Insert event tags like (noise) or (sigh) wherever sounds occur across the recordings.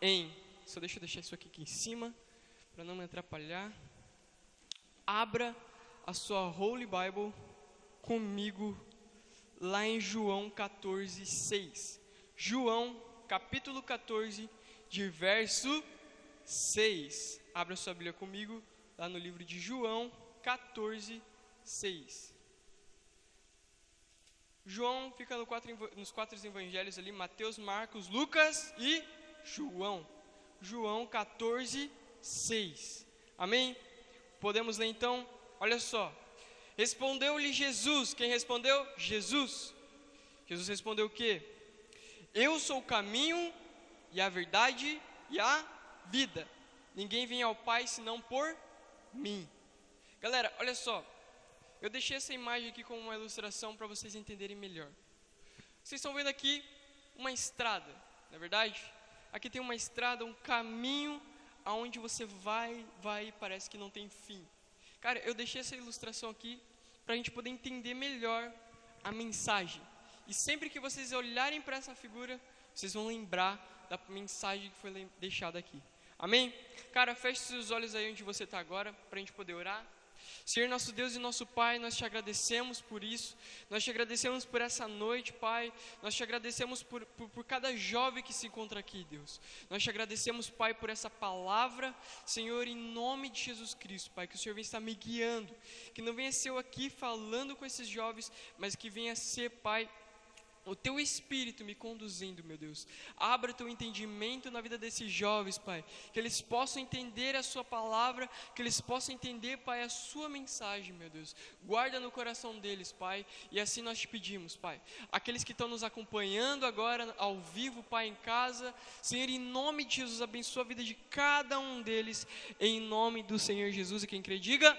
Em, só deixa eu deixar isso aqui, aqui em cima, para não me atrapalhar. Abra a sua Holy Bible comigo lá em João 14, 6. João, capítulo 14, de verso 6. Abra sua Bíblia comigo lá no livro de João 14, 6. João fica no quatro, nos quatro evangelhos ali, Mateus, Marcos, Lucas e João. João 14, 6. Amém? Podemos ler então? Olha só. Respondeu-lhe Jesus. Quem respondeu? Jesus. Jesus respondeu o quê? Eu sou o caminho e a verdade e a vida. Ninguém vem ao Pai senão por mim. Galera, olha só. Eu deixei essa imagem aqui como uma ilustração para vocês entenderem melhor. Vocês estão vendo aqui uma estrada, não é verdade? Aqui tem uma estrada, um caminho aonde você vai, vai e parece que não tem fim. Cara, eu deixei essa ilustração aqui para a gente poder entender melhor a mensagem. E sempre que vocês olharem para essa figura, vocês vão lembrar da mensagem que foi deixada aqui. Amém? Cara, feche seus olhos aí onde você está agora, para a gente poder orar. Senhor, nosso Deus e nosso Pai, nós te agradecemos por isso, nós te agradecemos por essa noite, Pai, nós te agradecemos por, por, por, cada jovem que se encontra aqui, Deus. Nós te agradecemos, Pai, por essa palavra, Senhor, em nome de Jesus Cristo, Pai, que o Senhor venha estar me guiando, que não venha ser eu aqui falando com esses jovens, mas que venha ser, Pai, o teu espírito me conduzindo, meu Deus. Abra teu entendimento na vida desses jovens, Pai. Que eles possam entender a Sua palavra, que eles possam entender, Pai, a Sua mensagem, meu Deus. Guarda no coração deles, Pai. E assim nós te pedimos, Pai. Aqueles que estão nos acompanhando agora ao vivo, Pai, em casa. Senhor, em nome de Jesus, abençoa a vida de cada um deles. Em nome do Senhor Jesus. E quem crê, diga.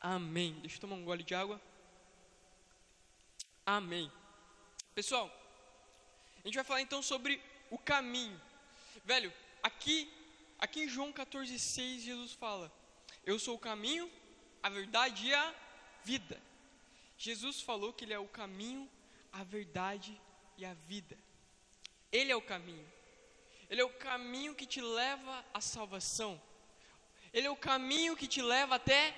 Amém. Deixa eu tomar um gole de água. Amém. Pessoal, a gente vai falar então sobre o caminho. Velho, aqui, aqui em João 14,6, Jesus fala: Eu sou o caminho, a verdade e a vida. Jesus falou que Ele é o caminho, a verdade e a vida. Ele é o caminho. Ele é o caminho que te leva à salvação. Ele é o caminho que te leva até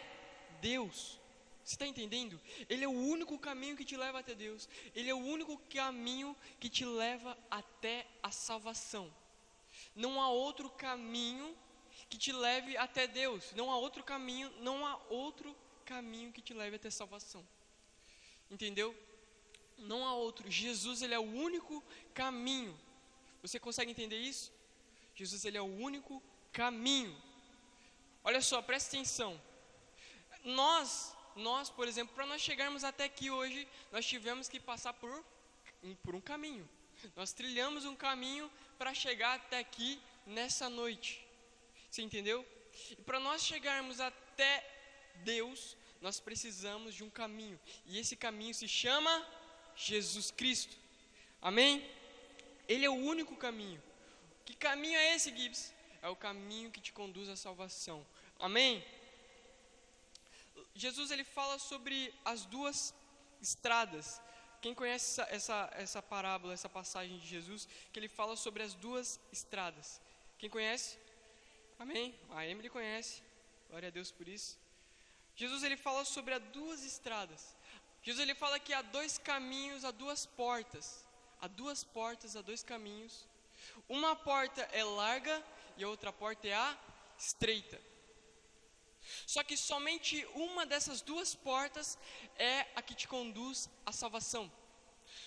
Deus. Você está entendendo? Ele é o único caminho que te leva até Deus. Ele é o único caminho que te leva até a salvação. Não há outro caminho que te leve até Deus. Não há outro caminho, não há outro caminho que te leve até a salvação. Entendeu? Não há outro. Jesus ele é o único caminho. Você consegue entender isso? Jesus ele é o único caminho. Olha só, presta atenção. Nós nós, por exemplo, para nós chegarmos até aqui hoje, nós tivemos que passar por, por um caminho. Nós trilhamos um caminho para chegar até aqui nessa noite. Você entendeu? E para nós chegarmos até Deus, nós precisamos de um caminho. E esse caminho se chama Jesus Cristo. Amém? Ele é o único caminho. Que caminho é esse, Gibbs? É o caminho que te conduz à salvação. Amém? Jesus ele fala sobre as duas estradas. Quem conhece essa, essa, essa parábola, essa passagem de Jesus, que ele fala sobre as duas estradas. Quem conhece? Amém. A Emily conhece. Glória a Deus por isso. Jesus ele fala sobre as duas estradas. Jesus ele fala que há dois caminhos, há duas portas. Há duas portas, há dois caminhos. Uma porta é larga e a outra porta é a estreita. Só que somente uma dessas duas portas é a que te conduz à salvação.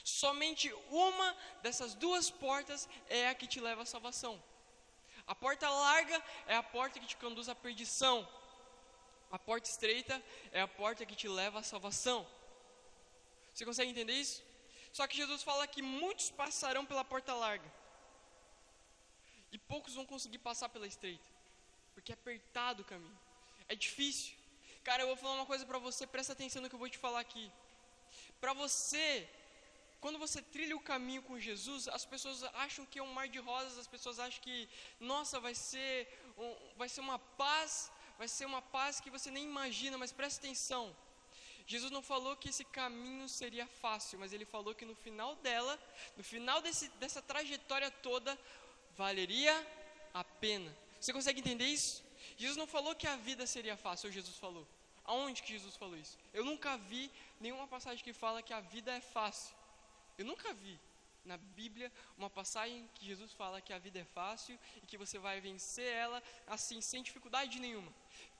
Somente uma dessas duas portas é a que te leva à salvação. A porta larga é a porta que te conduz à perdição. A porta estreita é a porta que te leva à salvação. Você consegue entender isso? Só que Jesus fala que muitos passarão pela porta larga. E poucos vão conseguir passar pela estreita. Porque é apertado o caminho. É difícil. Cara, eu vou falar uma coisa para você, presta atenção no que eu vou te falar aqui. Para você, quando você trilha o caminho com Jesus, as pessoas acham que é um mar de rosas, as pessoas acham que, nossa, vai ser, um, vai ser uma paz, vai ser uma paz que você nem imagina, mas presta atenção. Jesus não falou que esse caminho seria fácil, mas ele falou que no final dela, no final desse, dessa trajetória toda, valeria a pena. Você consegue entender isso? Jesus não falou que a vida seria fácil, Jesus falou. Aonde que Jesus falou isso? Eu nunca vi nenhuma passagem que fala que a vida é fácil. Eu nunca vi na Bíblia uma passagem que Jesus fala que a vida é fácil e que você vai vencer ela assim, sem dificuldade nenhuma.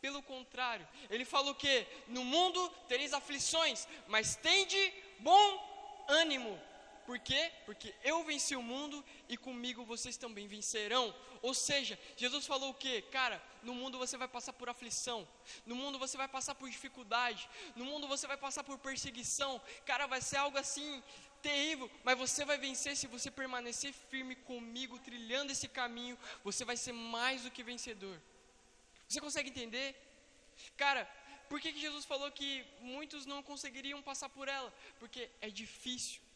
Pelo contrário, ele falou que no mundo tereis aflições, mas tende bom ânimo. Por quê? Porque eu venci o mundo e comigo vocês também vencerão. Ou seja, Jesus falou o quê? Cara, no mundo você vai passar por aflição, no mundo você vai passar por dificuldade, no mundo você vai passar por perseguição. Cara, vai ser algo assim terrível, mas você vai vencer se você permanecer firme comigo, trilhando esse caminho. Você vai ser mais do que vencedor. Você consegue entender? Cara, por que, que Jesus falou que muitos não conseguiriam passar por ela? Porque é difícil.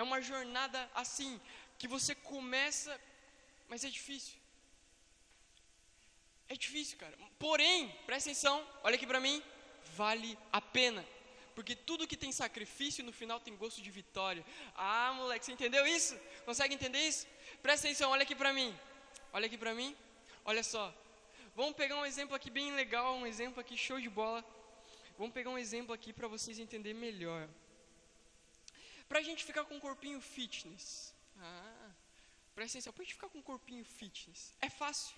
É uma jornada assim, que você começa, mas é difícil. É difícil, cara. Porém, presta atenção, olha aqui para mim, vale a pena. Porque tudo que tem sacrifício no final tem gosto de vitória. Ah, moleque, você entendeu isso? Consegue entender isso? Presta atenção, olha aqui para mim. Olha aqui para mim. Olha só. Vamos pegar um exemplo aqui bem legal, um exemplo aqui show de bola. Vamos pegar um exemplo aqui para vocês entenderem melhor. Para a gente ficar com um corpinho fitness. Ah, presta atenção, para a gente ficar com um corpinho fitness. É fácil.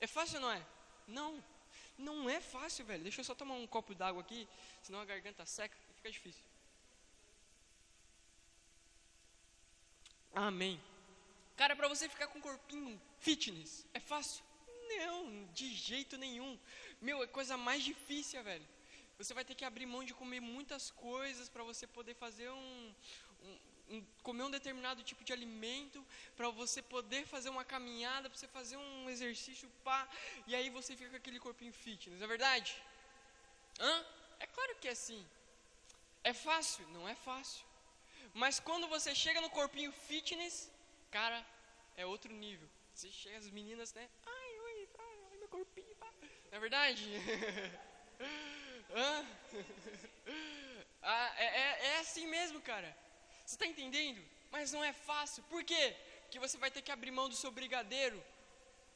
É fácil ou não é? Não. Não é fácil, velho. Deixa eu só tomar um copo d'água aqui, senão a garganta seca e fica difícil. Amém. Cara, para você ficar com um corpinho fitness, é fácil? Não, de jeito nenhum. Meu, é coisa mais difícil, velho. Você vai ter que abrir mão de comer muitas coisas para você poder fazer um, um, um, comer um determinado tipo de alimento, para você poder fazer uma caminhada, para você fazer um exercício, pá, e aí você fica com aquele corpinho fitness, é verdade? Hã? É claro que é assim. É fácil? Não é fácil. Mas quando você chega no corpinho fitness, cara, é outro nível. Você chega as meninas, né? Ai, oi, ai, meu corpinho, pá. Não é verdade? (laughs) (laughs) ah, é, é, é assim mesmo, cara. Você está entendendo? Mas não é fácil. Por quê? Porque você vai ter que abrir mão do seu brigadeiro.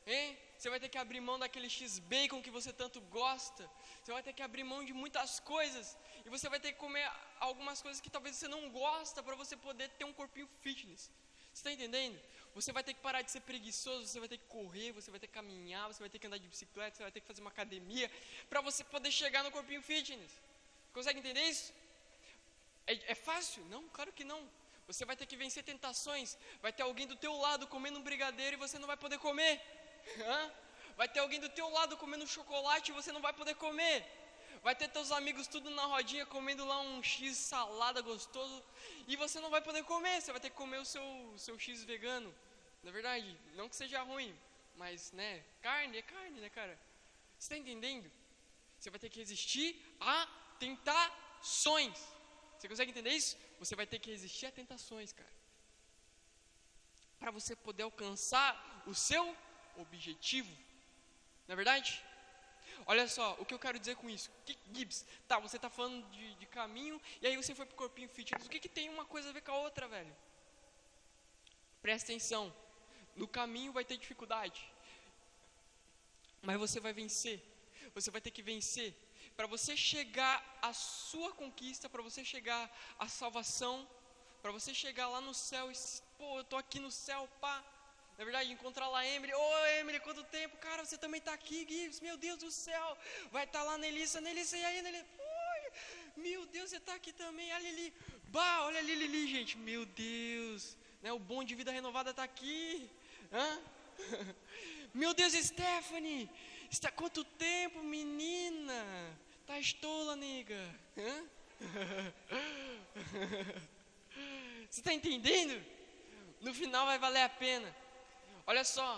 Hein? Você vai ter que abrir mão daquele X-Bacon que você tanto gosta. Você vai ter que abrir mão de muitas coisas. E você vai ter que comer algumas coisas que talvez você não gosta para você poder ter um corpinho fitness. Você está entendendo? Você vai ter que parar de ser preguiçoso, você vai ter que correr, você vai ter que caminhar, você vai ter que andar de bicicleta, você vai ter que fazer uma academia para você poder chegar no corpinho fitness. Consegue entender isso? É, é, fácil? Não, claro que não. Você vai ter que vencer tentações. Vai ter alguém do teu lado comendo um brigadeiro e você não vai poder comer. (laughs) Vai ter alguém do teu lado comendo chocolate e você não vai poder comer. Vai ter teus amigos tudo na rodinha comendo lá um X salada gostoso e você não vai poder comer. Você vai ter que comer o seu, seu X vegano. Na verdade, não que seja ruim, mas né, carne é carne, né, cara? Você está entendendo? Você vai ter que resistir a tentações. Você consegue entender isso? Você vai ter que resistir a tentações, cara. Para você poder alcançar o seu objetivo. Não é verdade? Olha só, o que eu quero dizer com isso? Que, Gibbs, tá, você está falando de, de, caminho e aí você foi pro corpinho fitness. O que, que tem uma coisa a ver com a outra, velho? Presta atenção. No caminho vai ter dificuldade. Mas você vai vencer. Você vai ter que vencer. Para você chegar à sua conquista, para você chegar à salvação, para você chegar lá no céu e, pô, eu tô aqui no céu, pá. Na verdade, encontrar lá a Emily. Ô, oh, Emily, quanto tempo? Cara, você também está aqui, Gibbs. Meu Deus do céu. Vai estar tá lá, Nelissa. Nelissa, e aí, Nelissa? Meu Deus, você está aqui também. A Lili. Bah, olha a Lili, gente. Meu Deus. Né, o bom de vida renovada está aqui. Hã? (laughs) Meu Deus, Stephanie. Está quanto tempo, menina? Tá estola, nega. Hã? (laughs) Você está entendendo? No final vai valer a pena. Olha só,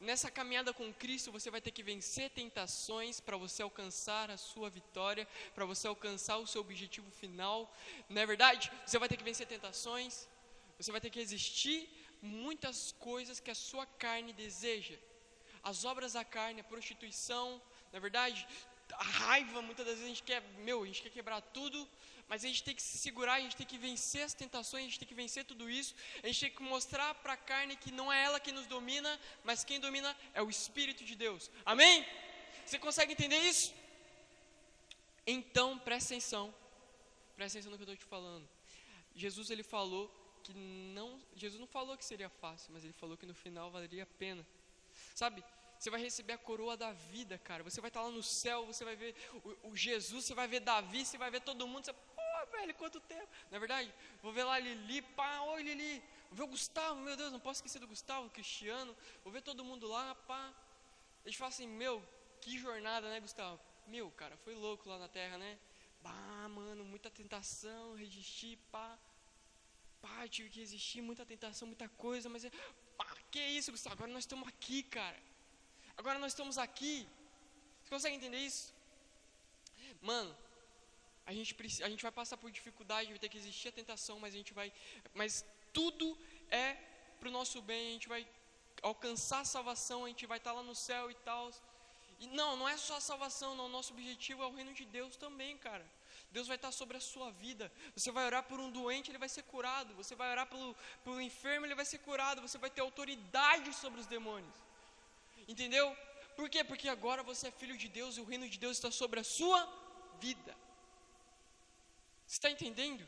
nessa caminhada com Cristo você vai ter que vencer tentações para você alcançar a sua vitória, para você alcançar o seu objetivo final. Não é verdade? Você vai ter que vencer tentações, você vai ter que resistir muitas coisas que a sua carne deseja. As obras da carne, a prostituição, na verdade, a raiva, muitas das vezes a gente quer, meu, a gente quer quebrar tudo, mas a gente tem que se segurar, a gente tem que vencer as tentações, a gente tem que vencer tudo isso, a gente tem que mostrar para a carne que não é ela que nos domina, mas quem domina é o Espírito de Deus. Amém? Você consegue entender isso? Então, presta atenção, presta atenção no que eu estou te falando. Jesus ele falou que não, Jesus não falou que seria fácil, mas ele falou que no final valeria a pena. Sabe? Você vai receber a coroa da vida, cara. Você vai estar lá no céu, você vai ver o, o Jesus, você vai ver Davi, você vai ver todo mundo. Você, pô, velho, quanto tempo. Na é verdade, vou ver lá Lili, pá, oi Lili. Vou ver o Gustavo, meu Deus, não posso esquecer do Gustavo, Cristiano. Vou ver todo mundo lá, pá. Eles falam assim, meu, que jornada, né, Gustavo? Meu, cara, foi louco lá na terra, né? Bah, mano, muita tentação, resistir, pá. Pá, tive que resistir, muita tentação, muita coisa, mas é. Pá, que isso, Gustavo? Agora nós estamos aqui, cara. Agora nós estamos aqui. Você consegue entender isso? Mano, a gente, a gente vai passar por dificuldade, vai ter que existir a tentação, mas a gente vai. Mas tudo é para o nosso bem, a gente vai alcançar a salvação, a gente vai estar lá no céu e tal. E não, não é só a salvação, não. Nosso objetivo é o reino de Deus também, cara. Deus vai estar sobre a sua vida. Você vai orar por um doente, ele vai ser curado. Você vai orar pelo, pelo enfermo, ele vai ser curado. Você vai ter autoridade sobre os demônios. Entendeu? Por quê? Porque agora você é filho de Deus e o reino de Deus está sobre a sua vida. Você está entendendo?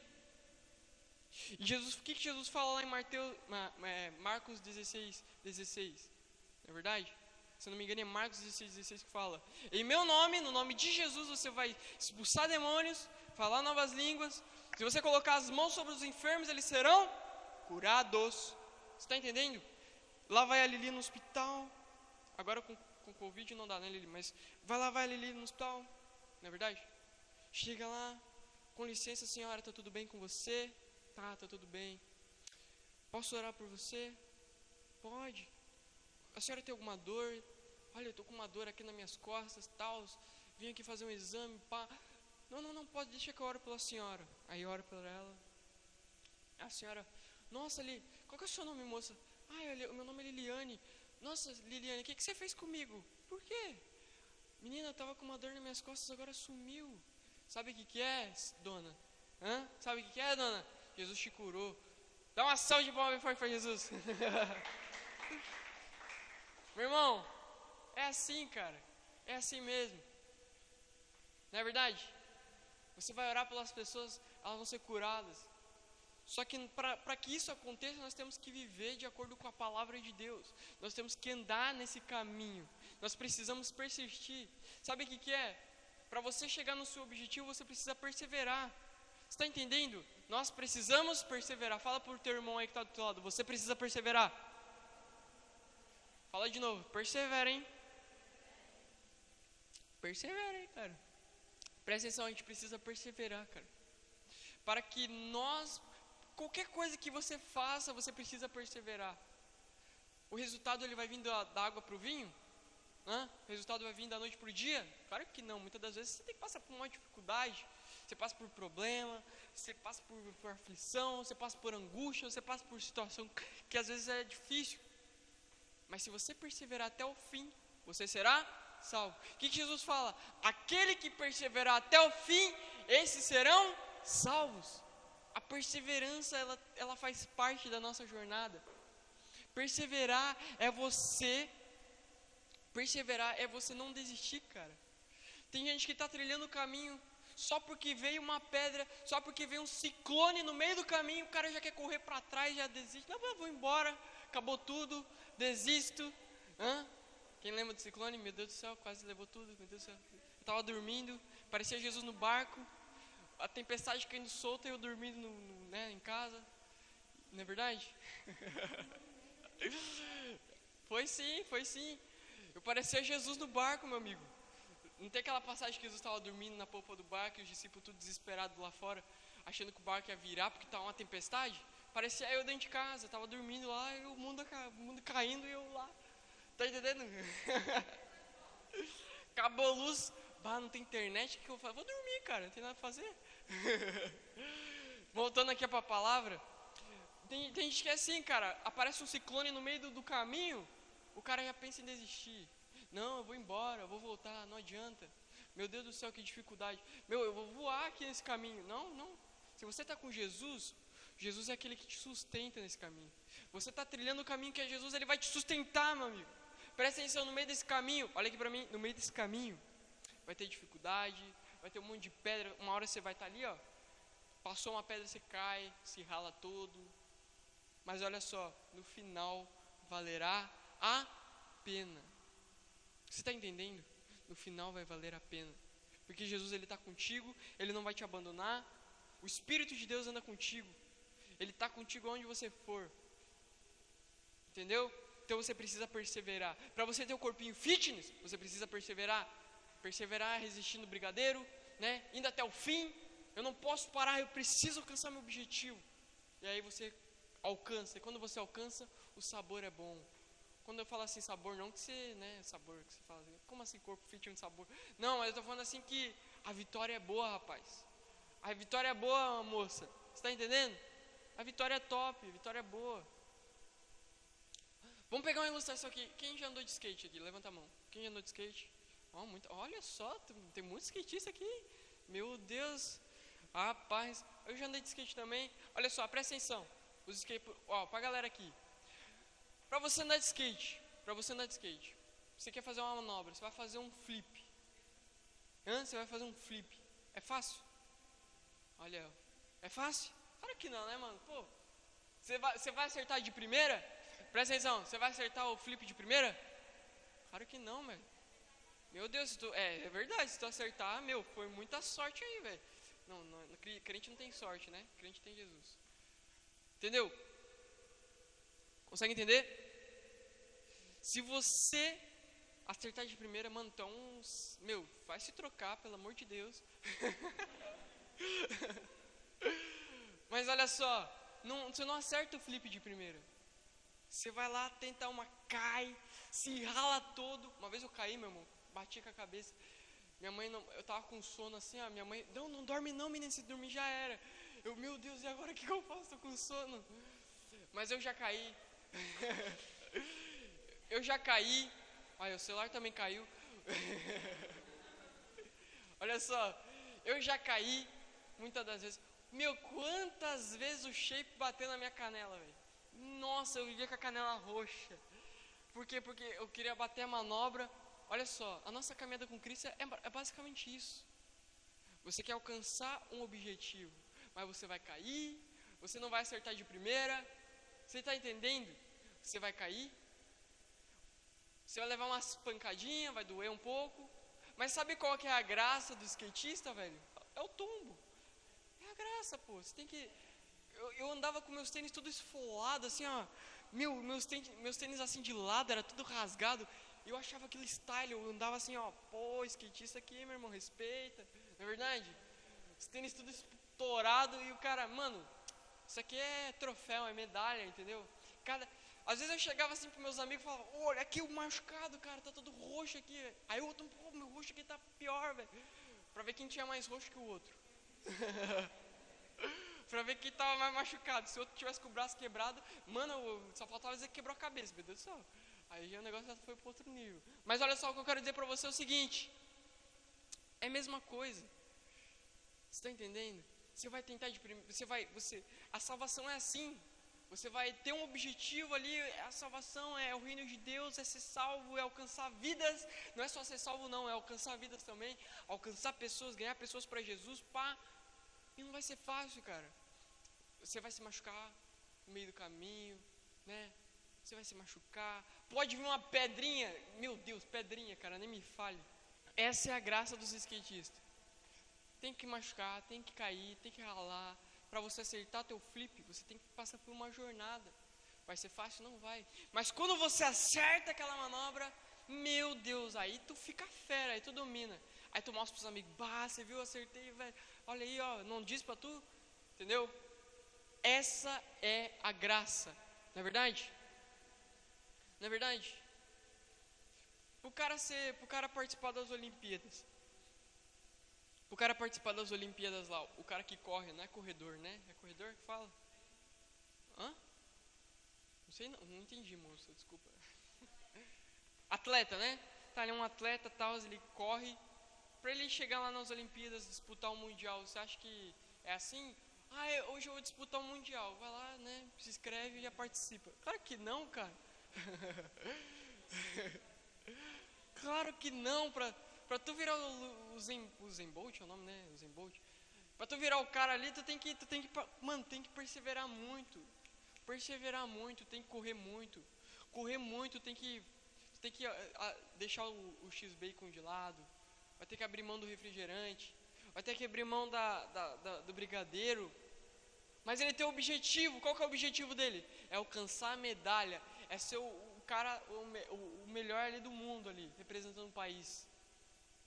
E Jesus, o que, que Jesus fala lá em Mateus, é, Marcos 16, 16? Não é verdade? Se não me engano, é Marcos 16, 16 que fala: Em meu nome, no nome de Jesus, você vai expulsar demônios, falar novas línguas. Se você colocar as mãos sobre os enfermos, eles serão curados. Você está entendendo? Lá vai a Lili no hospital, Agora com, com Covid não dá, né, Lili? Mas vai lá, vai, Lili, no hospital. Não é verdade? Chega lá, com licença, senhora, está tudo bem com você? Tá, tá tudo bem. Posso orar por você? Pode. A senhora tem alguma dor? Olha, eu estou com uma dor aqui nas minhas costas, tal. Vim aqui fazer um exame, pá. Não, não, não pode, deixa que eu oro pela senhora. Aí oro por ela. A senhora, nossa, ali, qual que é o seu nome, moça? Ah, o meu nome é Liliane. Nossa, Liliane, o que, que você fez comigo? Por quê? Menina, eu estava com uma dor nas minhas costas, agora sumiu. Sabe o que, que é, dona? Hã? Sabe o que, que é, dona? Jesus te curou. Dá uma salva de palmas bem forte para Jesus. (laughs) Meu irmão, é assim, cara. É assim mesmo. Não é verdade? Você vai orar pelas pessoas, elas vão ser curadas. Só que para que isso aconteça, nós temos que viver de acordo com a palavra de Deus. Nós temos que andar nesse caminho. Nós precisamos persistir. Sabe o que, que é? Para você chegar no seu objetivo, você precisa perseverar. Está entendendo? Nós precisamos perseverar. Fala para o teu irmão aí que está do teu lado. Você precisa perseverar. Fala de novo. Persevera, hein? Persevera, hein, cara. Presta atenção, a gente precisa perseverar, cara. Para que nós qualquer coisa que você faça, você precisa perseverar. O resultado ele vai vir da, água para o vinho? Hã? O resultado vai vir da noite para o dia? Claro que não. Muitas das vezes você tem que passar por uma dificuldade. Você passa por problema, você passa por, por aflição, você passa por angústia, você passa por situação que às vezes é difícil. Mas se você perseverar até o fim, você será salvo. O que Jesus fala? Aquele que perseverar até o fim, esses serão salvos. A perseverança, ela, ela faz parte da nossa jornada. Perseverar é você, perseverar é você não desistir, cara. Tem gente que está trilhando o caminho só porque veio uma pedra, só porque veio um ciclone no meio do caminho, o cara já quer correr para trás, já desiste. Não, vou embora, acabou tudo, desisto. Hã? Quem lembra do ciclone? Meu Deus do céu, quase levou tudo. Meu Deus do céu. Eu estava dormindo, parecia Jesus no barco a tempestade caindo solta e eu dormindo no, no, né, em casa. Não é verdade? (laughs) foi sim, foi sim. Eu parecia Jesus no barco, meu amigo. Não tem aquela passagem que Jesus estava dormindo na polpa do barco e os discípulos tudo desesperados lá fora, achando que o barco ia virar porque estava uma tempestade? Parecia eu dentro de casa, estava dormindo lá e o mundo, o mundo caindo e eu lá. Tá entendendo? (laughs) Acabou a luz, bah, não tem internet, o que eu vou Vou dormir, cara, não tem nada para fazer. (laughs) Voltando aqui para a palavra, tem, tem, gente que é assim, cara, aparece um ciclone no meio do, do, caminho, o cara já pensa em desistir. Não, eu vou embora, eu vou voltar, não adianta. Meu Deus do céu, que dificuldade. Meu, eu vou voar aqui nesse caminho. Não, não. Se você está com Jesus, Jesus é aquele que te sustenta nesse caminho. Você está trilhando o caminho que é Jesus, ele vai te sustentar, meu amigo. Presta atenção, no meio desse caminho, olha aqui para mim, no meio desse caminho, vai ter dificuldade, vai ter um monte de pedra, uma hora você vai estar ali, ó, passou uma pedra, você cai, se rala todo, mas olha só, no final valerá a pena. Você está entendendo? No final vai valer a pena, porque Jesus ele está contigo, ele não vai te abandonar, o Espírito de Deus anda contigo, ele está contigo onde você for, entendeu? Então você precisa perseverar. Para você ter o um corpinho fitness, você precisa perseverar. Perseverar resistindo o brigadeiro, né? Indo até o fim. Eu não posso parar, eu preciso alcançar meu objetivo. E aí você alcança. E quando você alcança, o sabor é bom. Quando eu falo assim sabor, não que você, né, sabor que você fala, assim, como assim corpo fitness sabor? Não, mas eu tô falando assim que a vitória é boa, rapaz. A vitória é boa, moça. Você está entendendo? A vitória é top, a vitória é boa. Vamos pegar uma ilustração aqui. Quem já andou de skate aqui? Levanta a mão. Quem já andou de skate? Oh, muito, olha só, tem muitos skatistas aqui. Meu Deus. Rapaz, eu já andei de skate também. Olha só, presta atenção. Os skate, ó, pra galera aqui. Pra você andar de skate, pra você andar de skate, você quer fazer uma manobra, você vai fazer um flip. Hã? Você vai fazer um flip. É fácil? Olha, é fácil? Claro que não, né, mano? Pô, você vai, você vai acertar de primeira? Presta atenção, você vai acertar o flip de primeira? Claro que não, velho. Meu Deus, tu, é, é verdade, se tu acertar, meu, foi muita sorte aí, velho. Não, não, crente não tem sorte, né? Crente tem Jesus. Entendeu? Consegue entender? Se você acertar de primeira, mano, então, meu, vai se trocar, pelo amor de Deus. (laughs) Mas olha só, não, você não acerta o flip de primeira. Você vai lá, tenta uma, cai, se rala todo. Uma vez eu caí, meu irmão, bati com a cabeça. Minha mãe, não, eu tava com sono assim, minha mãe, não, não dorme não, menina, se dormir já era. Eu, meu Deus, e agora o que, que eu faço? Tô com sono. Mas eu já caí. (laughs) eu já caí. Olha, o celular também caiu. (laughs) Olha só, eu já caí muitas das vezes. Meu, quantas vezes o shape bateu na minha canela, velho. Nossa, eu vivia com a canela roxa. Por quê? Porque eu queria bater a manobra. Olha só, a nossa caminhada com Cristo é, é basicamente isso. Você quer alcançar um objetivo, mas você vai cair, você não vai acertar de primeira. Você está entendendo? Você vai cair, você vai levar umas pancadinhas, vai doer um pouco. Mas sabe qual que é a graça do skatista, velho? É o tombo. É a graça, pô. Você tem que eu, eu andava com meus tênis tudo esfolado, assim, ó. Meu, meus, tênis, meus tênis assim de lado, era tudo rasgado. Eu achava aquele style, eu andava assim, ó, pô, skatista aqui, meu irmão, respeita. Não é verdade? Os tênis tudo estourado e o cara, mano, isso aqui é troféu, é medalha, entendeu? Cada, às vezes eu chegava assim pros meus amigos e falava, olha aqui o machucado, cara, tá todo roxo aqui. Aí o outro, pô, meu roxo aqui tá pior, velho. Pra ver quem tinha mais roxo que o outro. (laughs) pra ver quem tava mais machucado. Se o outro tivesse com o braço quebrado, mano, só faltava dizer que quebrou a cabeça, meu Deus do céu. Aí o negócio já foi para outro nível. Mas olha só o que eu quero dizer para você é o seguinte: é a mesma coisa. Você está entendendo? Você vai tentar de primeiro, você vai, você, a salvação é assim. Você vai ter um objetivo ali, a salvação é o reino de Deus, é ser salvo, é alcançar vidas. Não é só ser salvo, não, é alcançar vidas também, alcançar pessoas, ganhar pessoas para Jesus, pá. E não vai ser fácil, cara. Você vai se machucar no meio do caminho, né? Você vai se machucar. Pode vir uma pedrinha. Meu Deus, pedrinha, cara, nem me fale. Essa é a graça dos skatistas. Tem que machucar, tem que cair, tem que ralar. Para você acertar teu flip, você tem que passar por uma jornada. Vai ser fácil? Não vai. Mas quando você acerta aquela manobra, meu Deus, aí tu fica fera, aí tu domina. Aí tu mostra pros amigos, bah, você viu, acertei, velho. Olha aí, ó, não diz para tu, entendeu? Essa é a graça, não é verdade? Não é verdade? Pro cara ser, pro cara participar das Olimpíadas. Pro cara participar das Olimpíadas lá, o cara que corre, não é corredor, né? É corredor que fala? Hã? Não sei, não, não entendi, moça, desculpa. (laughs) Atleta, né? atleta, ele é um atleta, tal, ele corre para ele chegar lá nas Olimpíadas, disputar o mundial. Você acha que é assim? Ah, eu, hoje eu vou disputar o mundial. Vai lá, né? Se inscreve e já participa. Claro que não, cara. (laughs) claro que não, para para tu virar o, o, Zen, o Zen Bolt, é o nome, né? O Zen Bolt. Para tu virar o cara ali, tu tem que, tu tem que, mano, tem que perseverar muito. Perseverar muito, tem que correr muito. Correr muito, tem que, tem que a, a, deixar o, o X-Bacon de lado. Vai ter que abrir mão do refrigerante. Vai ter que abrir mão da, da, da, do brigadeiro. Mas ele tem um objetivo. Qual é o objetivo dele? É alcançar a medalha. É ser o, o cara, o, o, melhor ali do mundo ali, representando o país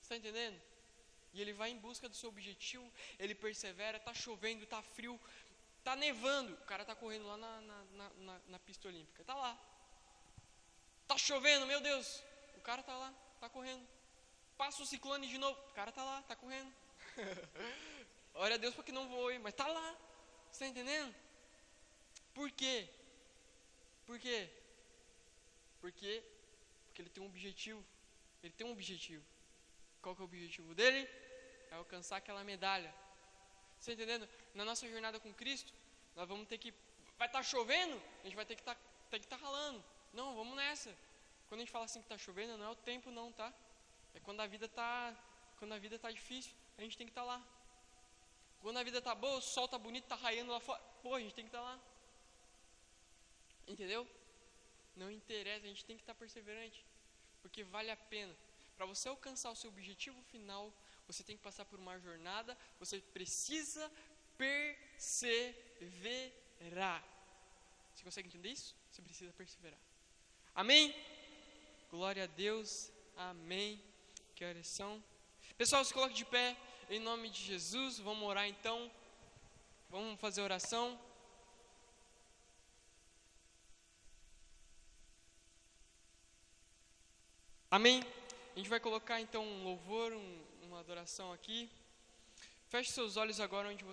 está entendendo? E ele vai em busca do seu objetivo, ele persevera, está chovendo, está frio, está nevando, o cara está correndo lá na, na, na, na, pista olímpica, está lá. Está chovendo, meu Deus, o cara está lá, está correndo. Passa o ciclone de novo, o cara está lá, está correndo. (laughs) Olha a Deus para que não voe, mas está lá. Está entendendo? Por quê? Por quê? Porque, porque ele tem um objetivo. Ele tem um objetivo. Qual que é o objetivo dele? É alcançar aquela medalha. Você tá entendendo? Na nossa jornada com Cristo, nós vamos ter que. Vai estar tá chovendo, a gente vai ter que tá, estar tá ralando. Não, vamos nessa. Quando a gente fala assim que está chovendo, não é o tempo não, tá? É quando a vida está quando a vida tá difícil, a gente tem que estar tá lá. Quando a vida está boa, o sol está bonito, está raiando lá fora, pô, a gente tem que estar tá lá. Entendeu? Não interessa, a gente tem que estar perseverante, porque vale a pena. Para você alcançar o seu objetivo final, você tem que passar por uma jornada, você precisa perseverar. Você consegue entender isso? Você precisa perseverar. Amém? Glória a Deus. Amém. Que horas são? Pessoal, se coloque de pé em nome de Jesus. Vamos orar então. Vamos fazer oração. Amém. A gente vai colocar então um louvor, um, uma adoração aqui. Feche seus olhos agora onde você